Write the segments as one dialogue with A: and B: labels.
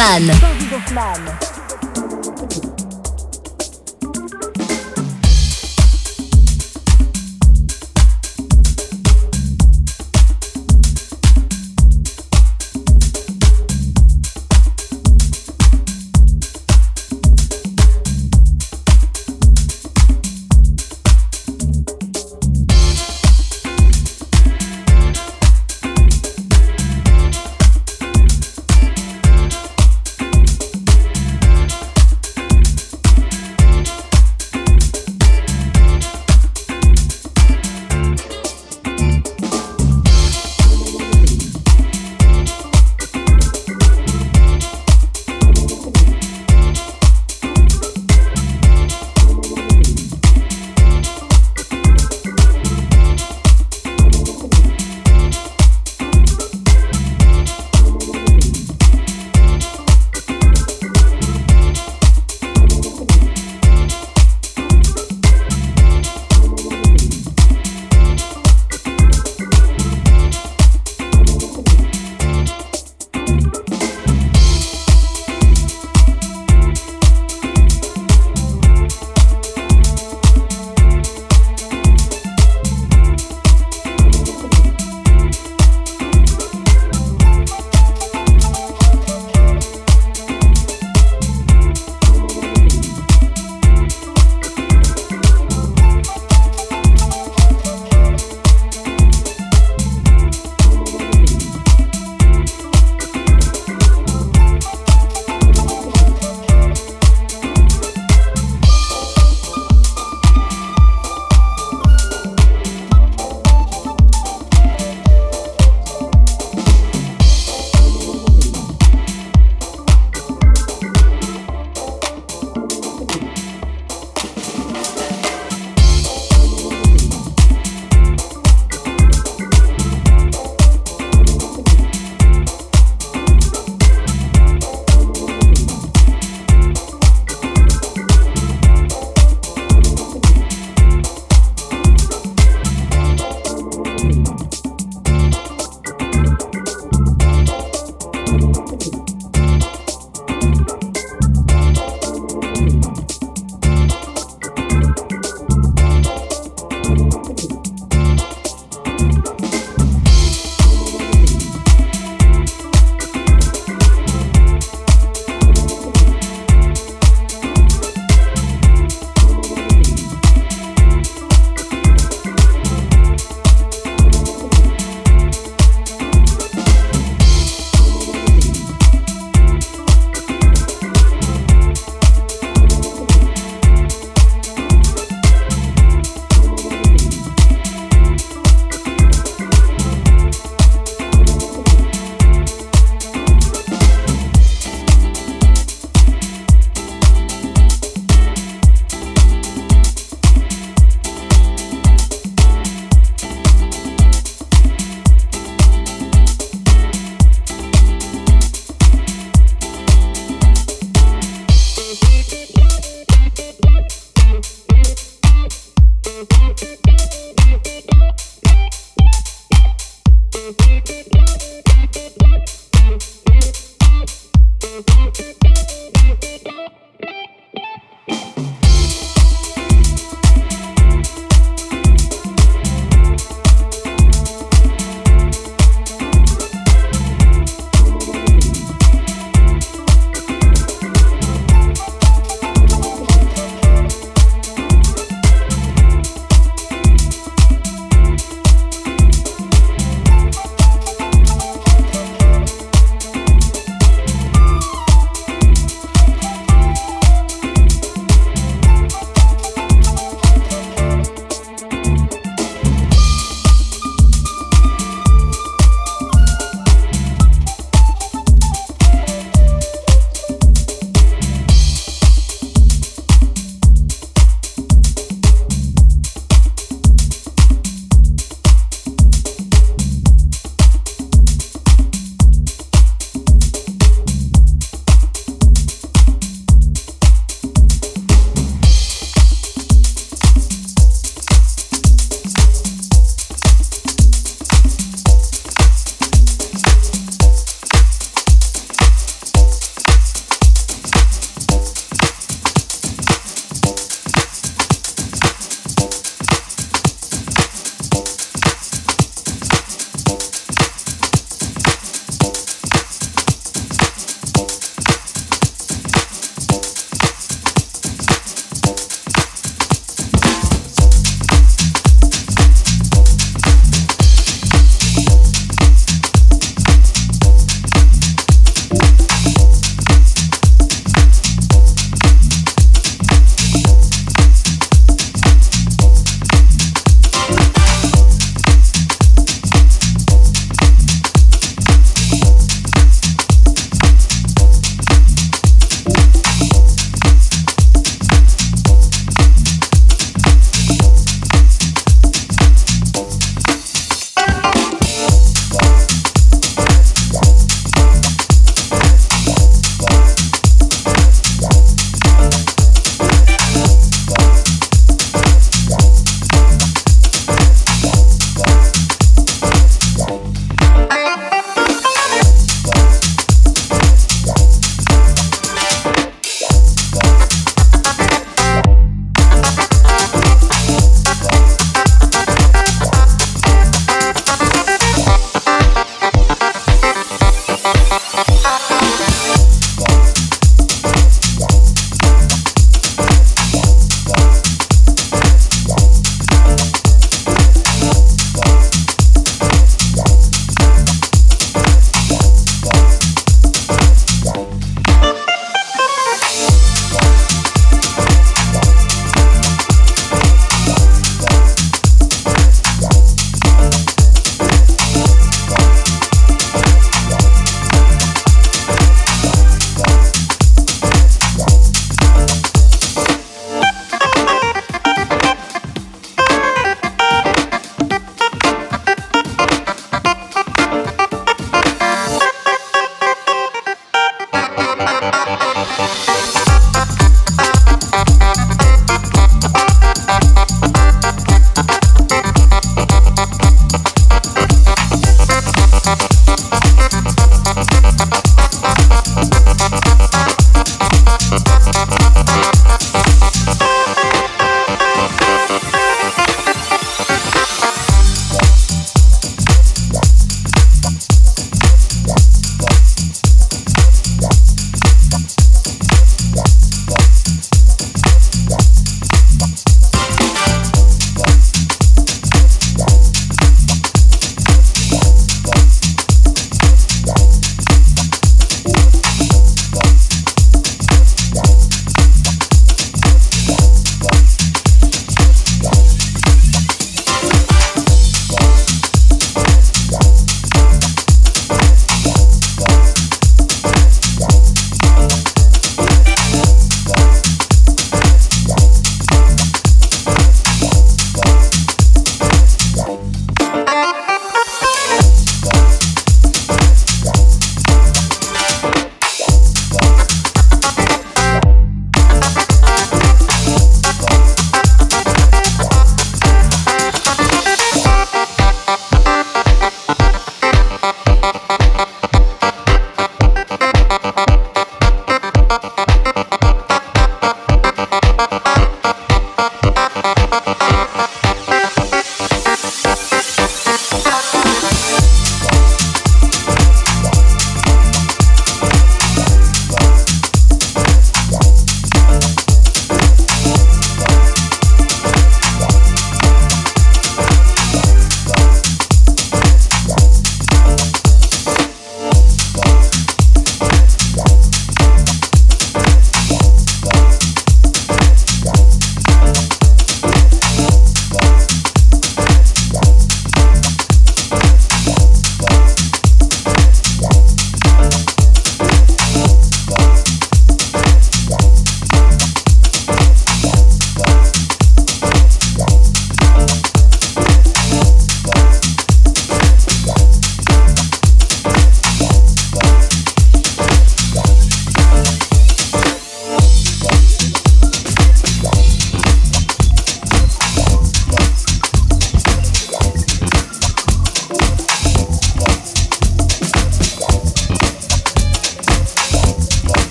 A: David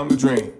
B: down the drain.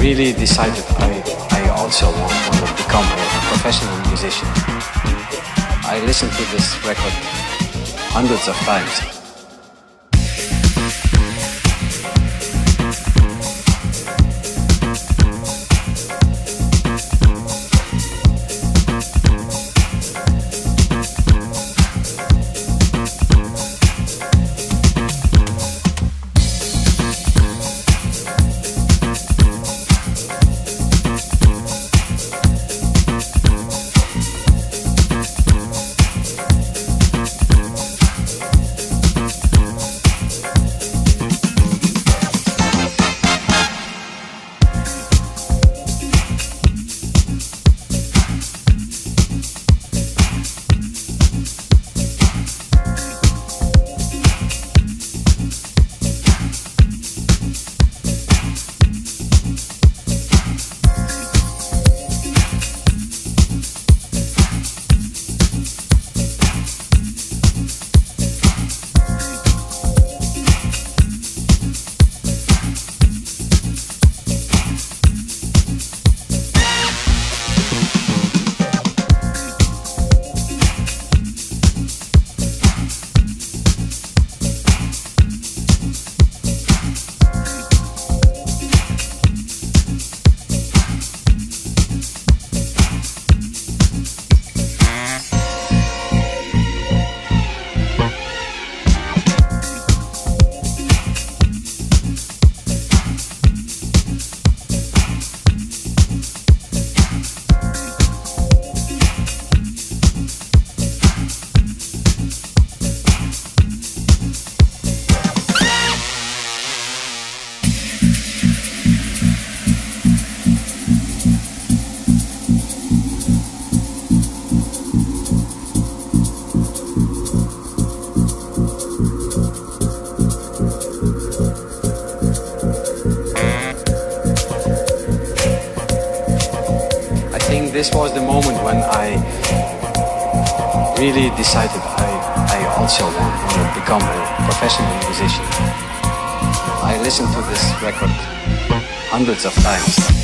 C: Really decided I, I also want, want to become a professional musician. I listened to this record hundreds of times. This was the moment when I really decided I, I also want to become a professional musician. I listened to this record hundreds of times.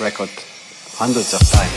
D: Record hundreds of times.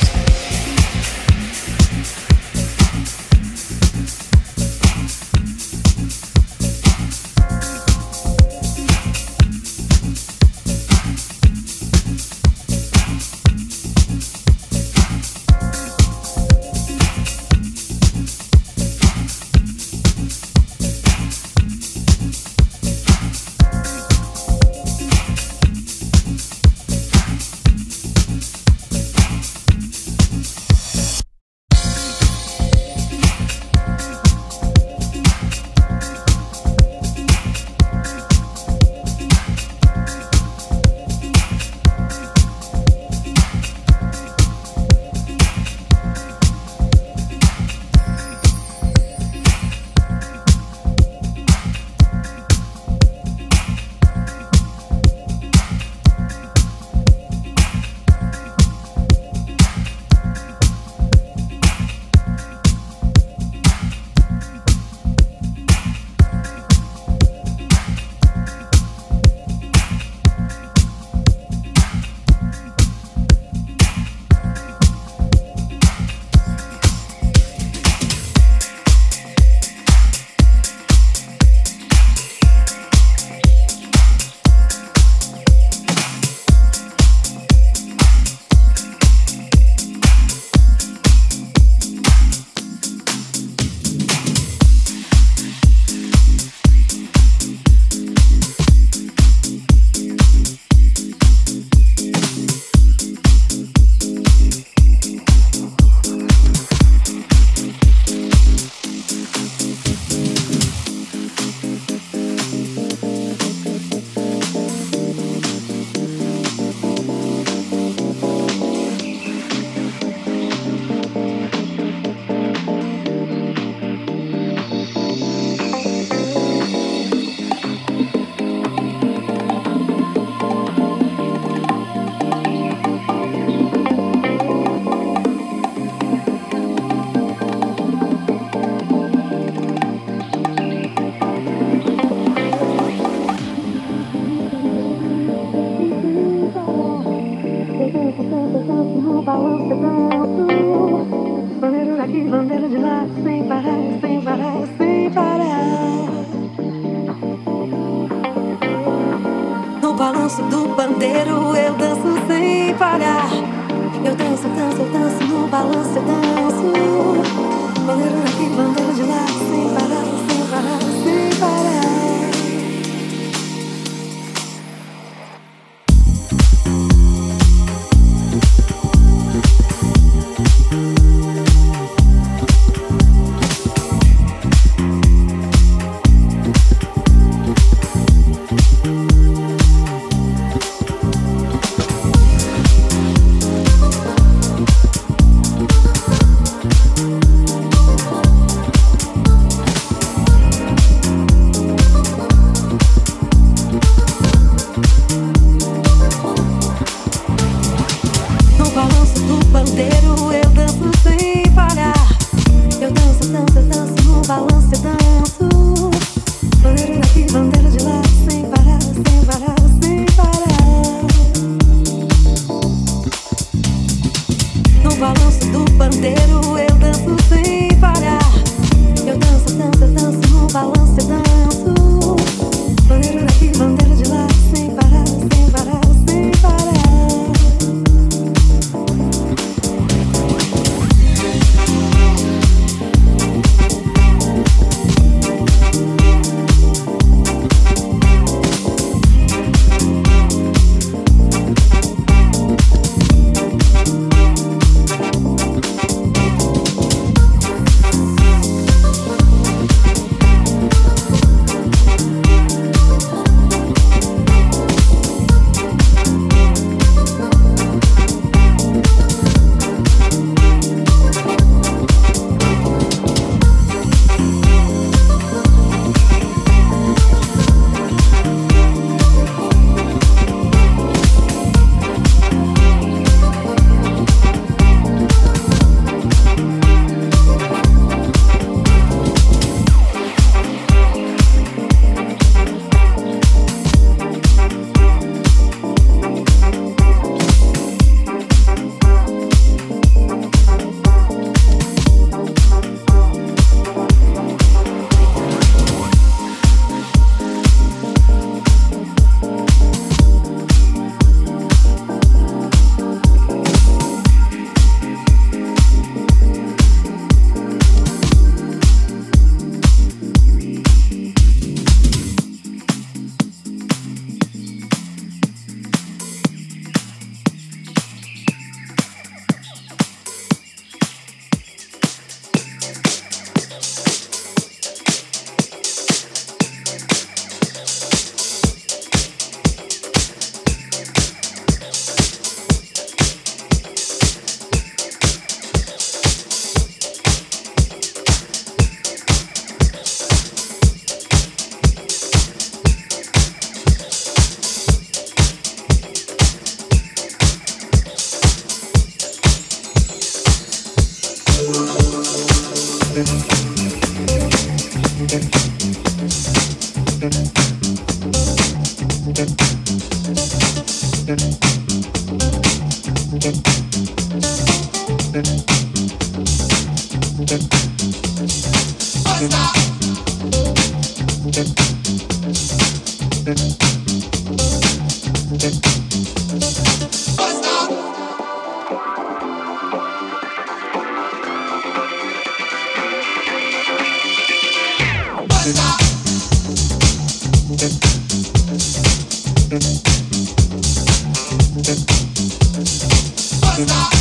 E: Stop.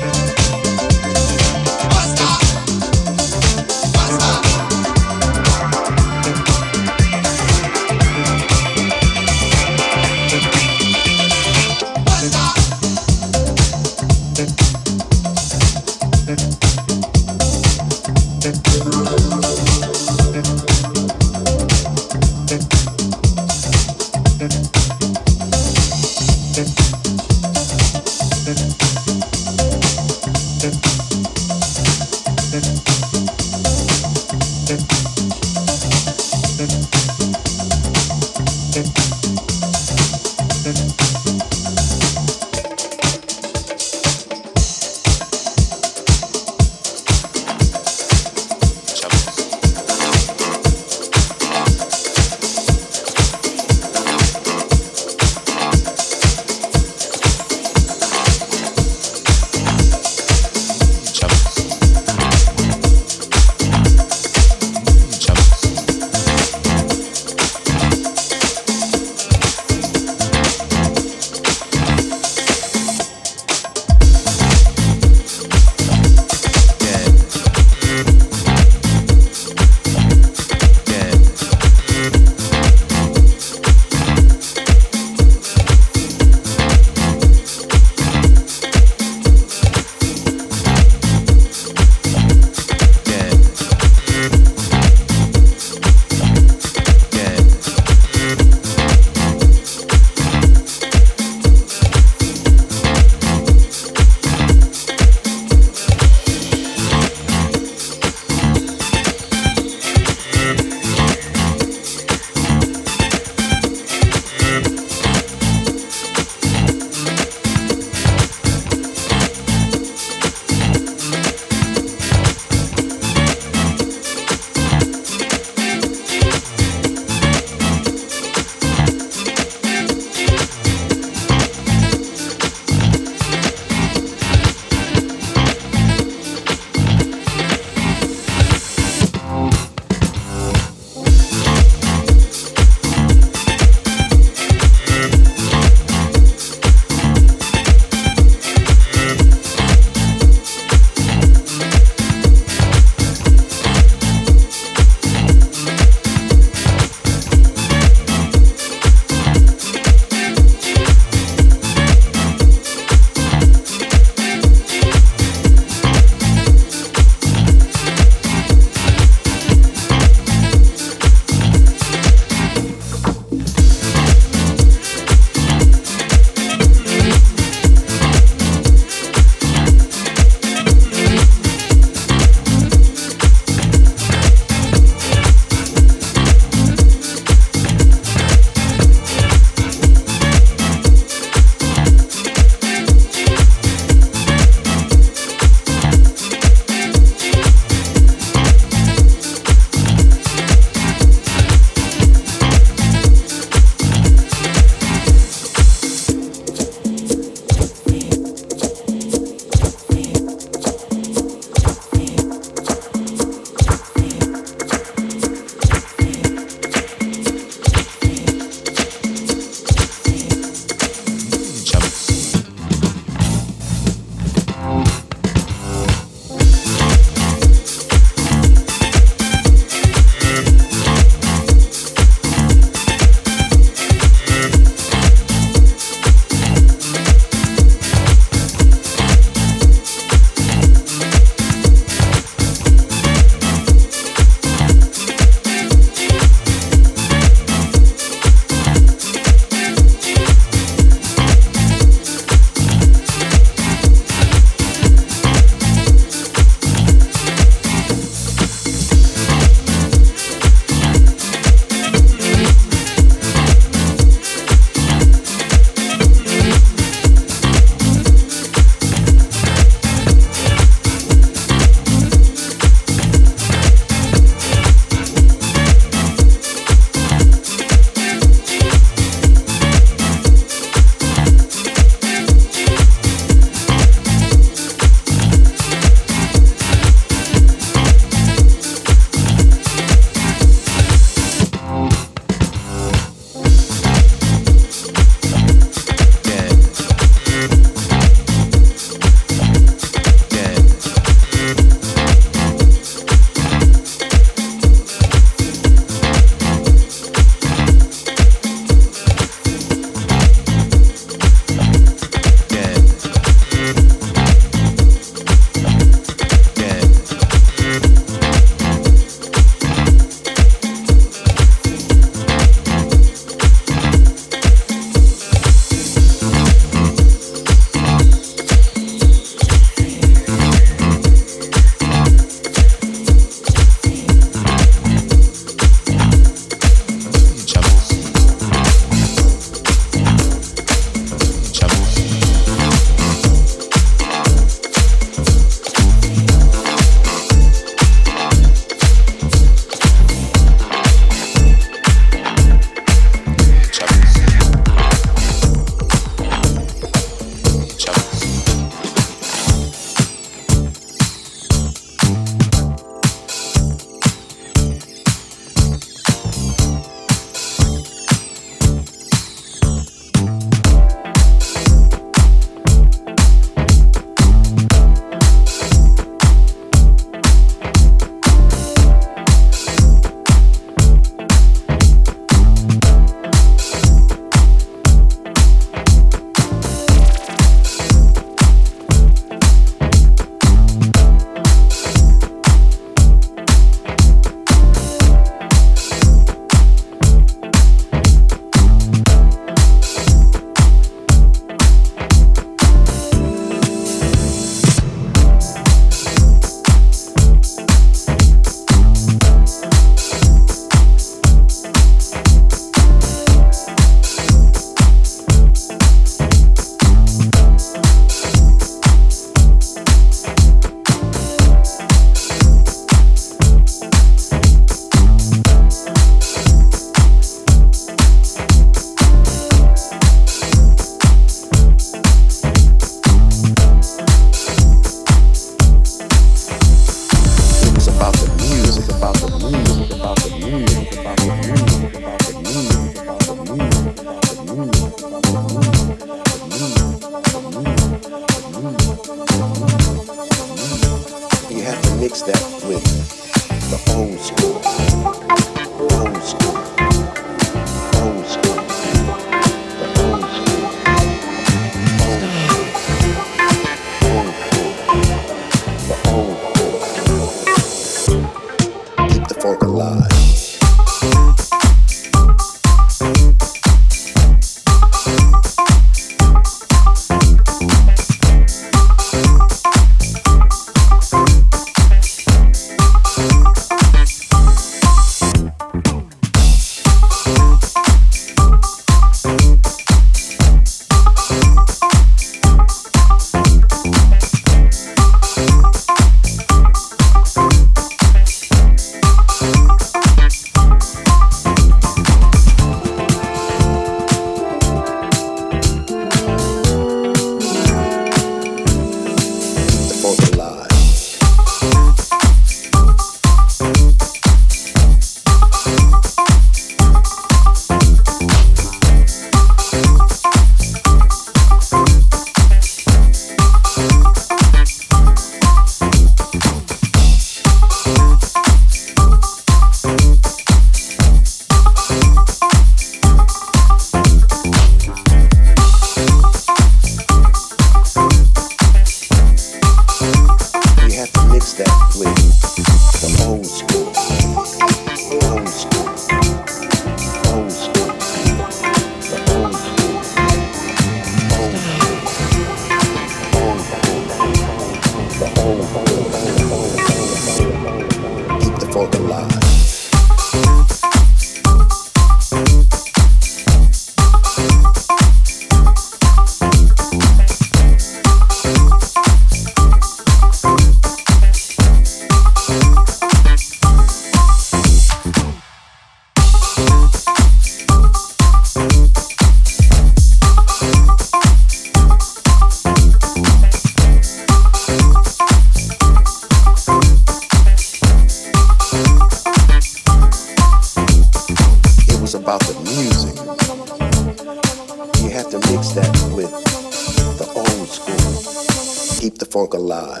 E: keep the
F: funk
A: alive.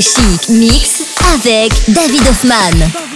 A: Chic Mix avec David Hoffman.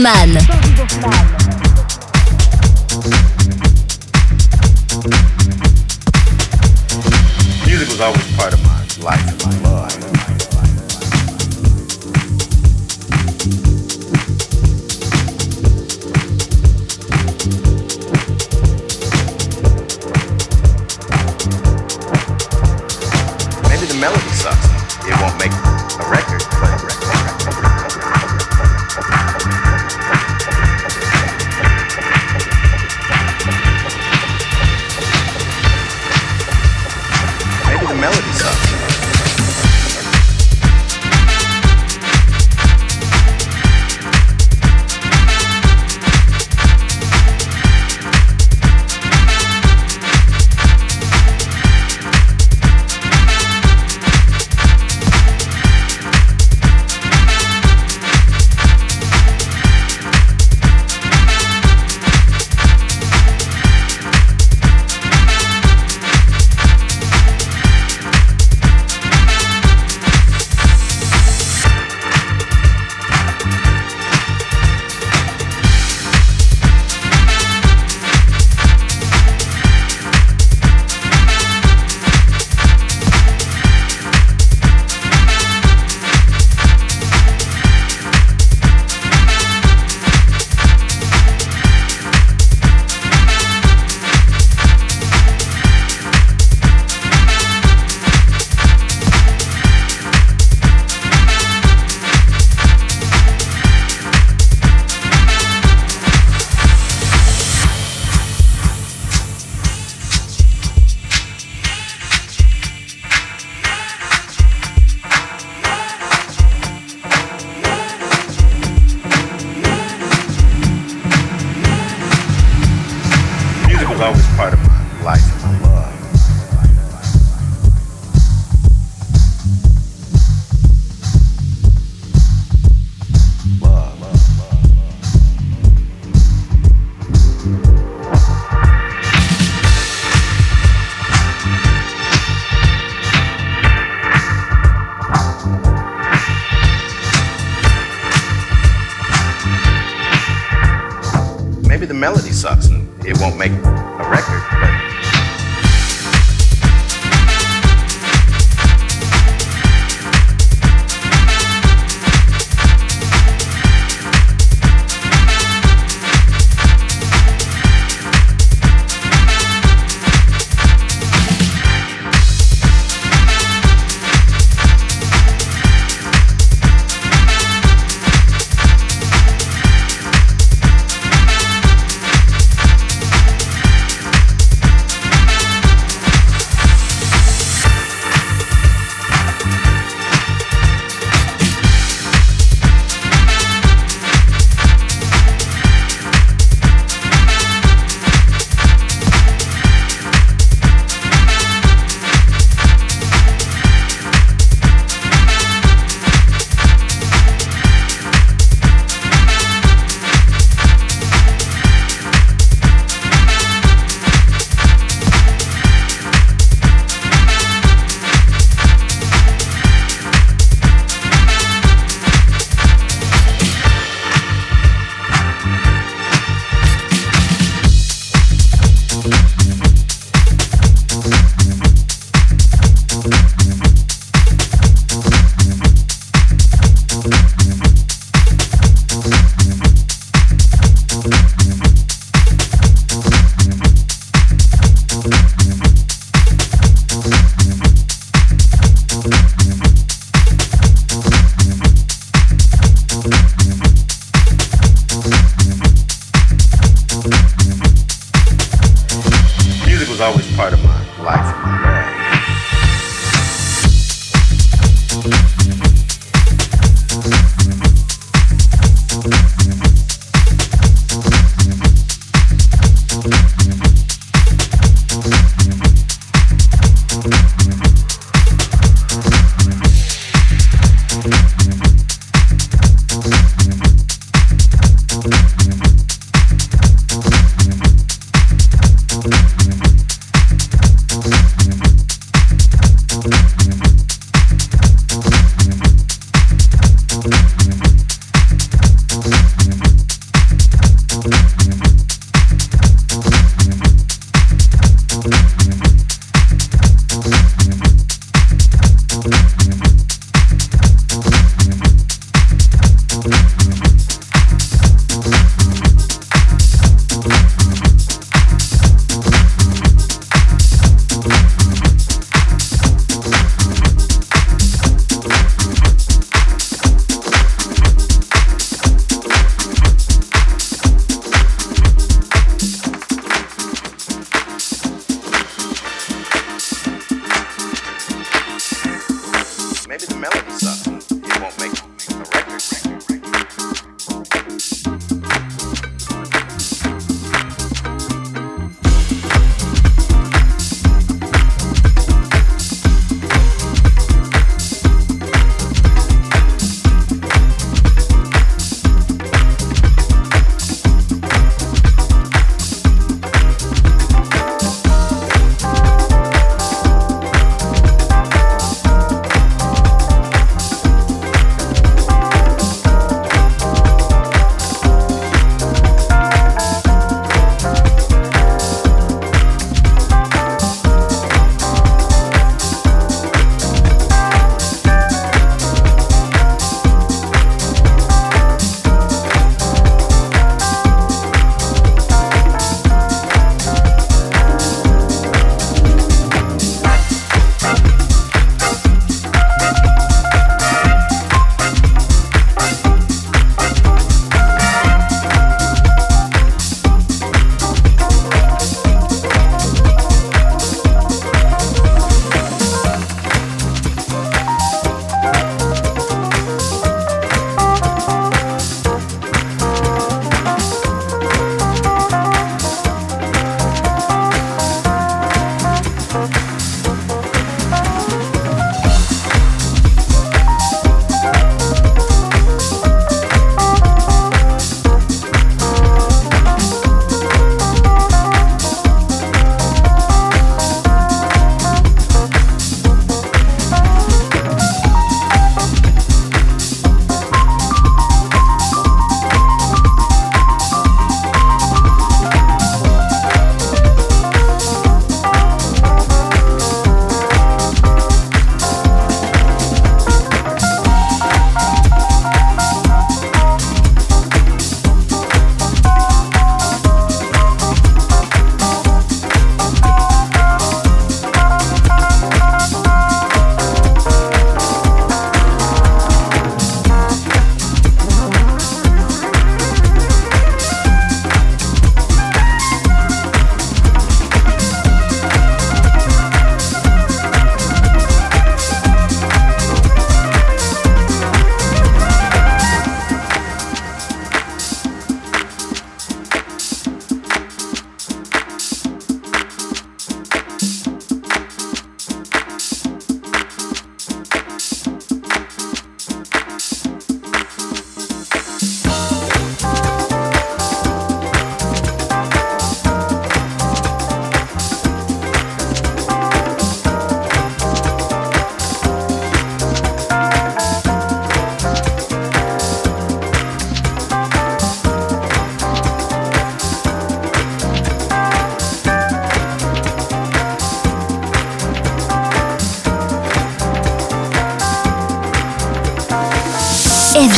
G: Man.